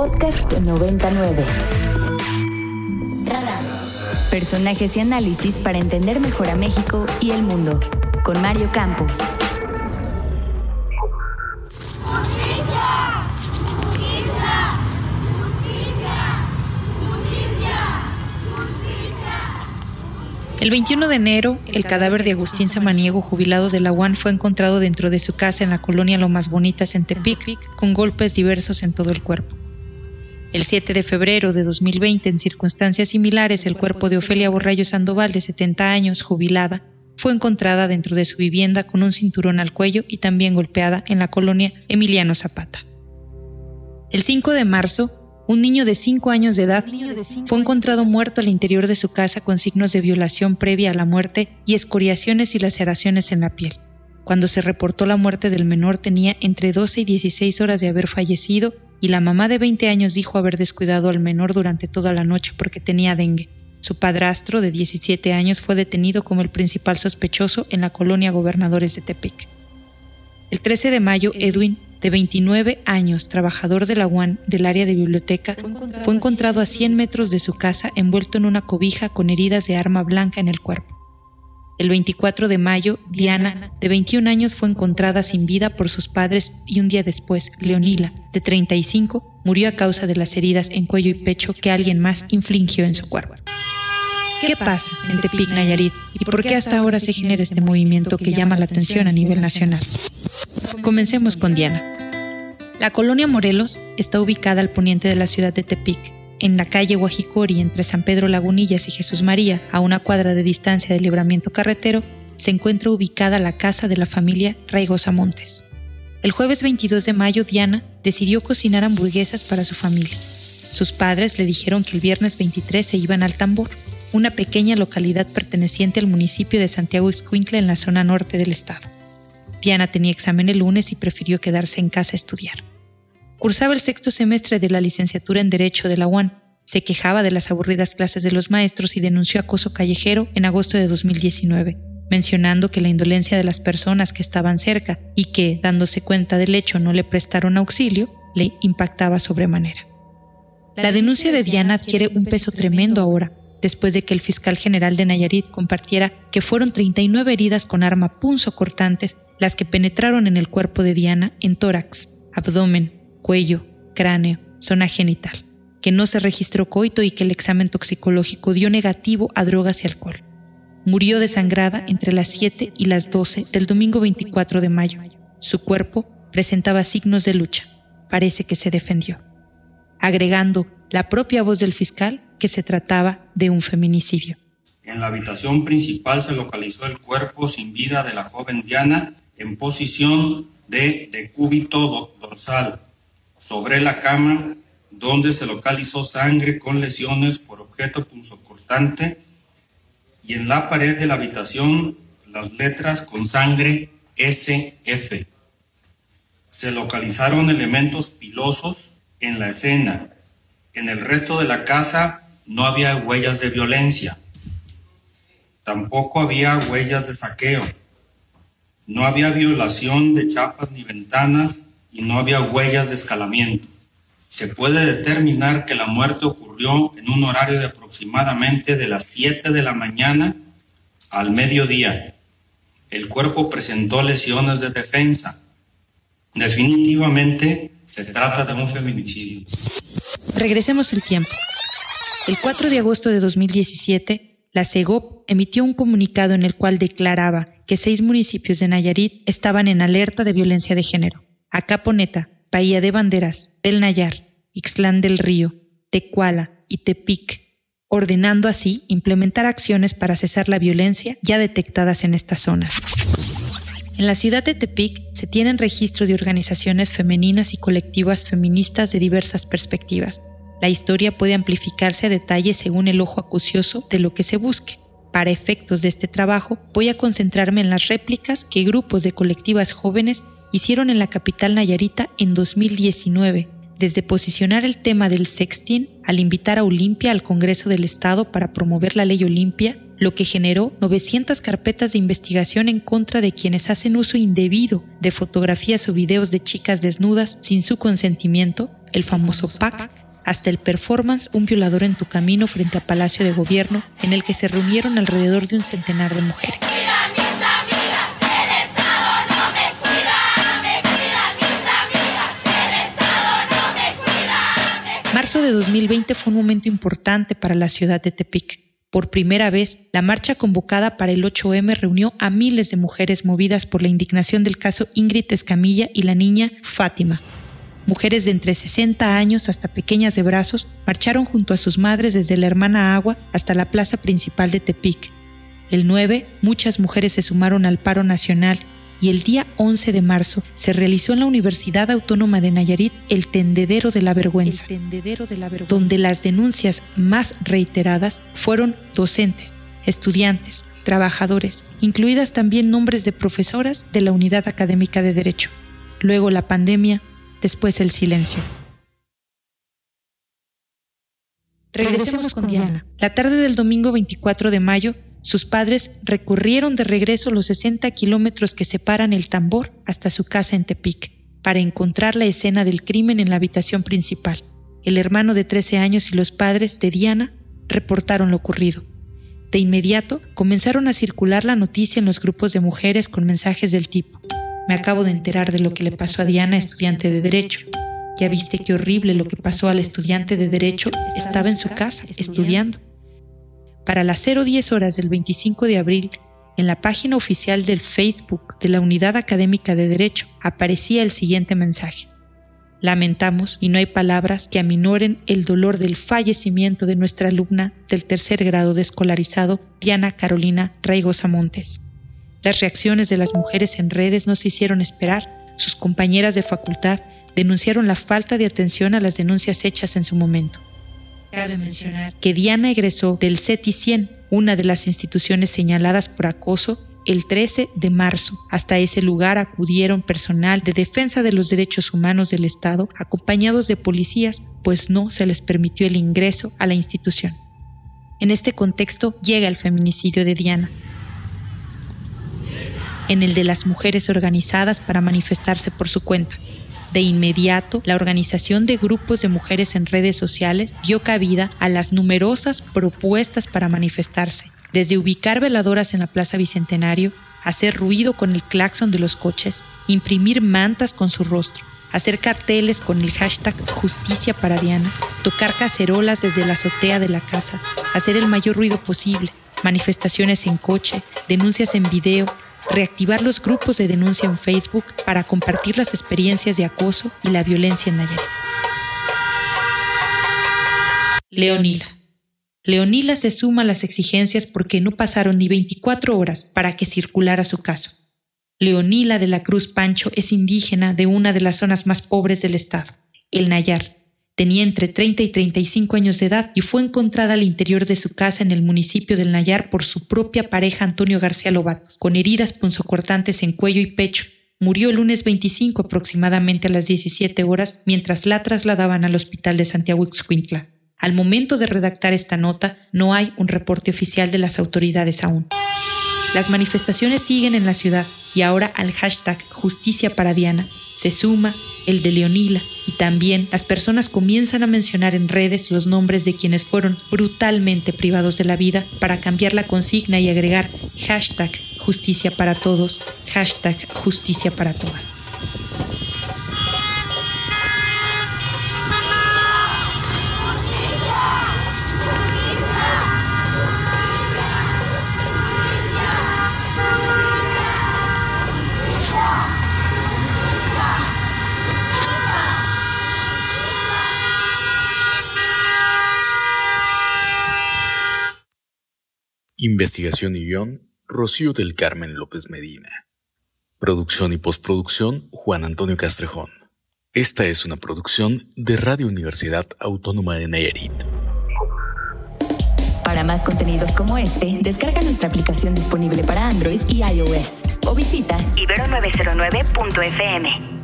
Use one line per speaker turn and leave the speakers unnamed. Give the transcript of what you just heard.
Podcast 99. Personajes y análisis para entender mejor a México y el mundo. Con Mario Campos.
El 21 de enero, el cadáver de Agustín Samaniego, jubilado de la UAN, fue encontrado dentro de su casa en la colonia Lomas Bonitas en Tepic, con golpes diversos en todo el cuerpo. El 7 de febrero de 2020, en circunstancias similares, el cuerpo de Ofelia Borrayo Sandoval, de 70 años, jubilada, fue encontrada dentro de su vivienda con un cinturón al cuello y también golpeada en la colonia Emiliano Zapata. El 5 de marzo, un niño de 5 años de edad fue encontrado muerto al interior de su casa con signos de violación previa a la muerte y escoriaciones y laceraciones en la piel. Cuando se reportó la muerte del menor tenía entre 12 y 16 horas de haber fallecido y la mamá de 20 años dijo haber descuidado al menor durante toda la noche porque tenía dengue. Su padrastro, de 17 años, fue detenido como el principal sospechoso en la colonia Gobernadores de Tepic. El 13 de mayo, Edwin de 29 años, trabajador de la UAN del área de biblioteca, fue encontrado a 100 metros de su casa envuelto en una cobija con heridas de arma blanca en el cuerpo. El 24 de mayo, Diana, de 21 años, fue encontrada sin vida por sus padres y un día después, Leonila, de 35, murió a causa de las heridas en cuello y pecho que alguien más infligió en su cuerpo. ¿Qué pasa en Tepic, Nayarit? ¿Y por qué hasta ahora se genera este movimiento que llama la atención a nivel nacional? Comencemos con Diana. La colonia Morelos está ubicada al poniente de la ciudad de Tepic, en la calle Guajicori entre San Pedro Lagunillas y Jesús María, a una cuadra de distancia del libramiento carretero, se encuentra ubicada la casa de la familia Raigosa Montes. El jueves 22 de mayo, Diana decidió cocinar hamburguesas para su familia. Sus padres le dijeron que el viernes 23 se iban al Tambor, una pequeña localidad perteneciente al municipio de Santiago Ixcuintla en la zona norte del estado. Diana tenía examen el lunes y prefirió quedarse en casa a estudiar. Cursaba el sexto semestre de la licenciatura en Derecho de la UAN. Se quejaba de las aburridas clases de los maestros y denunció acoso callejero en agosto de 2019, mencionando que la indolencia de las personas que estaban cerca y que, dándose cuenta del hecho, no le prestaron auxilio, le impactaba sobremanera. La denuncia de Diana adquiere un peso tremendo ahora, después de que el fiscal general de Nayarit compartiera que fueron 39 heridas con arma cortantes las que penetraron en el cuerpo de Diana en tórax, abdomen, cuello, cráneo, zona genital, que no se registró coito y que el examen toxicológico dio negativo a drogas y alcohol. Murió desangrada entre las 7 y las 12 del domingo 24 de mayo. Su cuerpo presentaba signos de lucha. Parece que se defendió. Agregando la propia voz del fiscal que se trataba de un feminicidio.
En la habitación principal se localizó el cuerpo sin vida de la joven Diana en posición de decúbito dorsal sobre la cama donde se localizó sangre con lesiones por objeto punzocortante y en la pared de la habitación las letras con sangre SF. Se localizaron elementos pilosos en la escena. En el resto de la casa no había huellas de violencia, tampoco había huellas de saqueo, no había violación de chapas ni ventanas y no había huellas de escalamiento. Se puede determinar que la muerte ocurrió en un horario de aproximadamente de las 7 de la mañana al mediodía. El cuerpo presentó lesiones de defensa. Definitivamente se trata de un feminicidio.
Regresemos el tiempo. El 4 de agosto de 2017, la CEGOP emitió un comunicado en el cual declaraba que seis municipios de Nayarit estaban en alerta de violencia de género. Acaponeta, Bahía de Banderas, Del Nayar, Ixtlán del Río, Tecuala y Tepic, ordenando así implementar acciones para cesar la violencia ya detectadas en estas zonas. En la ciudad de Tepic se tienen registro de organizaciones femeninas y colectivas feministas de diversas perspectivas, la historia puede amplificarse a detalle según el ojo acucioso de lo que se busque. Para efectos de este trabajo, voy a concentrarme en las réplicas que grupos de colectivas jóvenes hicieron en la capital Nayarita en 2019, desde posicionar el tema del sexting al invitar a Olimpia al Congreso del Estado para promover la ley Olimpia, lo que generó 900 carpetas de investigación en contra de quienes hacen uso indebido de fotografías o videos de chicas desnudas sin su consentimiento, el famoso PAC, hasta el performance Un violador en tu camino frente a Palacio de Gobierno, en el que se reunieron alrededor de un centenar de mujeres. De 2020 fue un momento importante para la ciudad de Tepic. Por primera vez, la marcha convocada para el 8M reunió a miles de mujeres movidas por la indignación del caso Ingrid Escamilla y la niña Fátima, Mujeres de entre 60 años hasta pequeñas de brazos marcharon junto a sus madres desde la Hermana Agua hasta la plaza principal de Tepic. El 9, muchas mujeres se sumaron al paro nacional y el día 11 de marzo se realizó en la Universidad Autónoma de Nayarit el tendedero de la vergüenza, tendedero de la vergüenza donde las denuncias más reiteradas fueron docentes, estudiantes, trabajadores, incluidas también nombres de profesoras de la Unidad Académica de Derecho. Luego la pandemia después el silencio. Regresemos con Diana. La tarde del domingo 24 de mayo, sus padres recurrieron de regreso los 60 kilómetros que separan el tambor hasta su casa en Tepic para encontrar la escena del crimen en la habitación principal. El hermano de 13 años y los padres de Diana reportaron lo ocurrido. De inmediato comenzaron a circular la noticia en los grupos de mujeres con mensajes del tipo me acabo de enterar de lo que le pasó a Diana, estudiante de Derecho. Ya viste qué horrible lo que pasó al estudiante de Derecho. Estaba en su casa, estudiando. Para las 010 horas del 25 de abril, en la página oficial del Facebook de la Unidad Académica de Derecho aparecía el siguiente mensaje. Lamentamos y no hay palabras que aminoren el dolor del fallecimiento de nuestra alumna del tercer grado de escolarizado, Diana Carolina Raigosa Montes. Las reacciones de las mujeres en redes no se hicieron esperar. Sus compañeras de facultad denunciaron la falta de atención a las denuncias hechas en su momento. Cabe mencionar que Diana egresó del CETI 100, una de las instituciones señaladas por acoso, el 13 de marzo. Hasta ese lugar acudieron personal de defensa de los derechos humanos del Estado, acompañados de policías, pues no se les permitió el ingreso a la institución. En este contexto llega el feminicidio de Diana, en el de las mujeres organizadas para manifestarse por su cuenta. De inmediato, la organización de grupos de mujeres en redes sociales dio cabida a las numerosas propuestas para manifestarse, desde ubicar veladoras en la Plaza Bicentenario, hacer ruido con el claxon de los coches, imprimir mantas con su rostro, hacer carteles con el hashtag Justicia para Diana, tocar cacerolas desde la azotea de la casa, hacer el mayor ruido posible, manifestaciones en coche, denuncias en video, reactivar los grupos de denuncia en Facebook para compartir las experiencias de acoso y la violencia en Nayarit. Leonila. Leonila se suma a las exigencias porque no pasaron ni 24 horas para que circulara su caso. Leonila de la Cruz Pancho es indígena de una de las zonas más pobres del estado, el Nayar, Tenía entre 30 y 35 años de edad y fue encontrada al interior de su casa en el municipio del Nayar por su propia pareja Antonio García Lobato, con heridas punzocortantes en cuello y pecho. Murió el lunes 25 aproximadamente a las 17 horas mientras la trasladaban al hospital de Santiago Ixcuintla. Al momento de redactar esta nota, no hay un reporte oficial de las autoridades aún. Las manifestaciones siguen en la ciudad y ahora al hashtag Justicia para se suma el de Leonila y también las personas comienzan a mencionar en redes los nombres de quienes fueron brutalmente privados de la vida para cambiar la consigna y agregar hashtag justicia para todos, hashtag justicia para todas.
Investigación y guion, Rocío del Carmen López Medina. Producción y postproducción, Juan Antonio Castrejón. Esta es una producción de Radio Universidad Autónoma de Nayarit.
Para más contenidos como este, descarga nuestra aplicación disponible para Android y iOS o visita ibero909.fm.